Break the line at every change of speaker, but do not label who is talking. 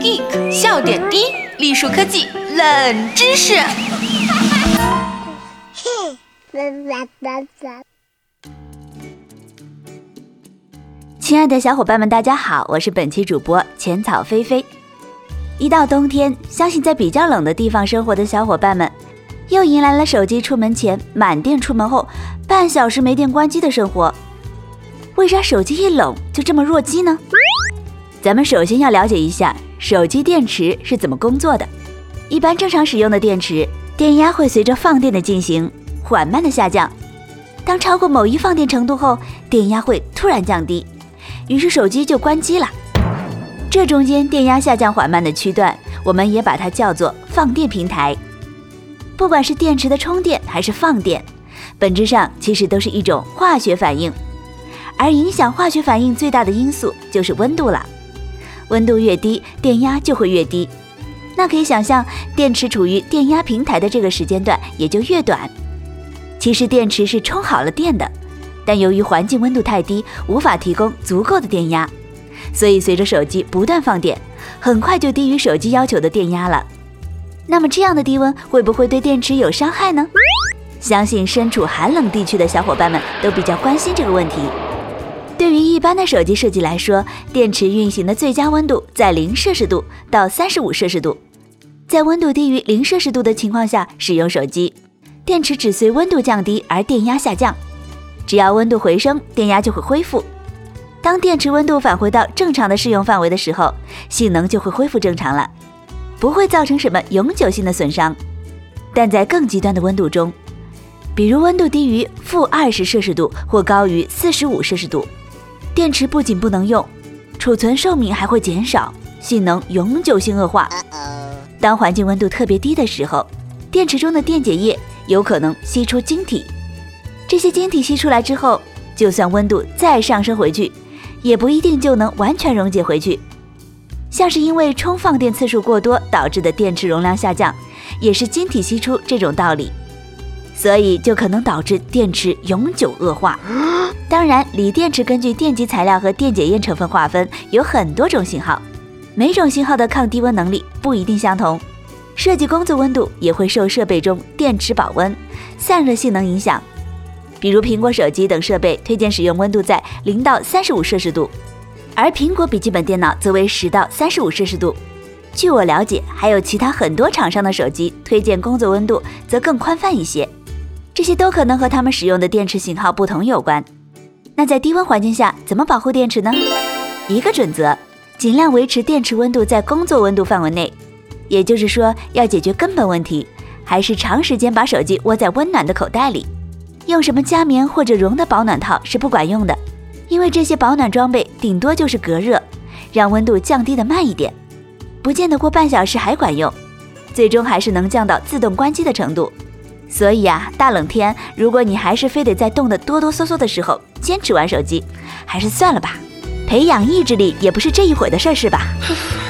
Geek 笑点低，栗树科技冷知识。
亲爱的小伙伴们，大家好，我是本期主播浅草菲菲。一到冬天，相信在比较冷的地方生活的小伙伴们，又迎来了手机出门前满电，出门后半小时没电关机的生活。为啥手机一冷就这么弱机呢？咱们首先要了解一下手机电池是怎么工作的。一般正常使用的电池，电压会随着放电的进行缓慢的下降。当超过某一放电程度后，电压会突然降低，于是手机就关机了。这中间电压下降缓慢的区段，我们也把它叫做放电平台。不管是电池的充电还是放电，本质上其实都是一种化学反应。而影响化学反应最大的因素就是温度了，温度越低，电压就会越低。那可以想象，电池处于电压平台的这个时间段也就越短。其实电池是充好了电的，但由于环境温度太低，无法提供足够的电压，所以随着手机不断放电，很快就低于手机要求的电压了。那么这样的低温会不会对电池有伤害呢？相信身处寒冷地区的小伙伴们都比较关心这个问题。对于一般的手机设计来说，电池运行的最佳温度在零摄氏度到三十五摄氏度。在温度低于零摄氏度的情况下使用手机，电池只随温度降低而电压下降。只要温度回升，电压就会恢复。当电池温度返回到正常的适用范围的时候，性能就会恢复正常了，不会造成什么永久性的损伤。但在更极端的温度中，比如温度低于负二十摄氏度或高于四十五摄氏度。电池不仅不能用，储存寿命还会减少，性能永久性恶化。当环境温度特别低的时候，电池中的电解液有可能析出晶体。这些晶体析出来之后，就算温度再上升回去，也不一定就能完全溶解回去。像是因为充放电次数过多导致的电池容量下降，也是晶体析出这种道理。所以就可能导致电池永久恶化。当然，锂电池根据电极材料和电解液成分划分，有很多种型号，每种型号的抗低温能力不一定相同，设计工作温度也会受设备中电池保温、散热性能影响。比如苹果手机等设备推荐使用温度在零到三十五摄氏度，而苹果笔记本电脑则为十到三十五摄氏度。据我了解，还有其他很多厂商的手机推荐工作温度则更宽泛一些，这些都可能和他们使用的电池型号不同有关。那在低温环境下怎么保护电池呢？一个准则，尽量维持电池温度在工作温度范围内。也就是说，要解决根本问题，还是长时间把手机窝在温暖的口袋里。用什么加棉或者绒的保暖套是不管用的，因为这些保暖装备顶多就是隔热，让温度降低的慢一点，不见得过半小时还管用，最终还是能降到自动关机的程度。所以啊，大冷天，如果你还是非得在冻得哆哆嗦嗦的时候坚持玩手机，还是算了吧。培养意志力也不是这一会的事儿，是吧？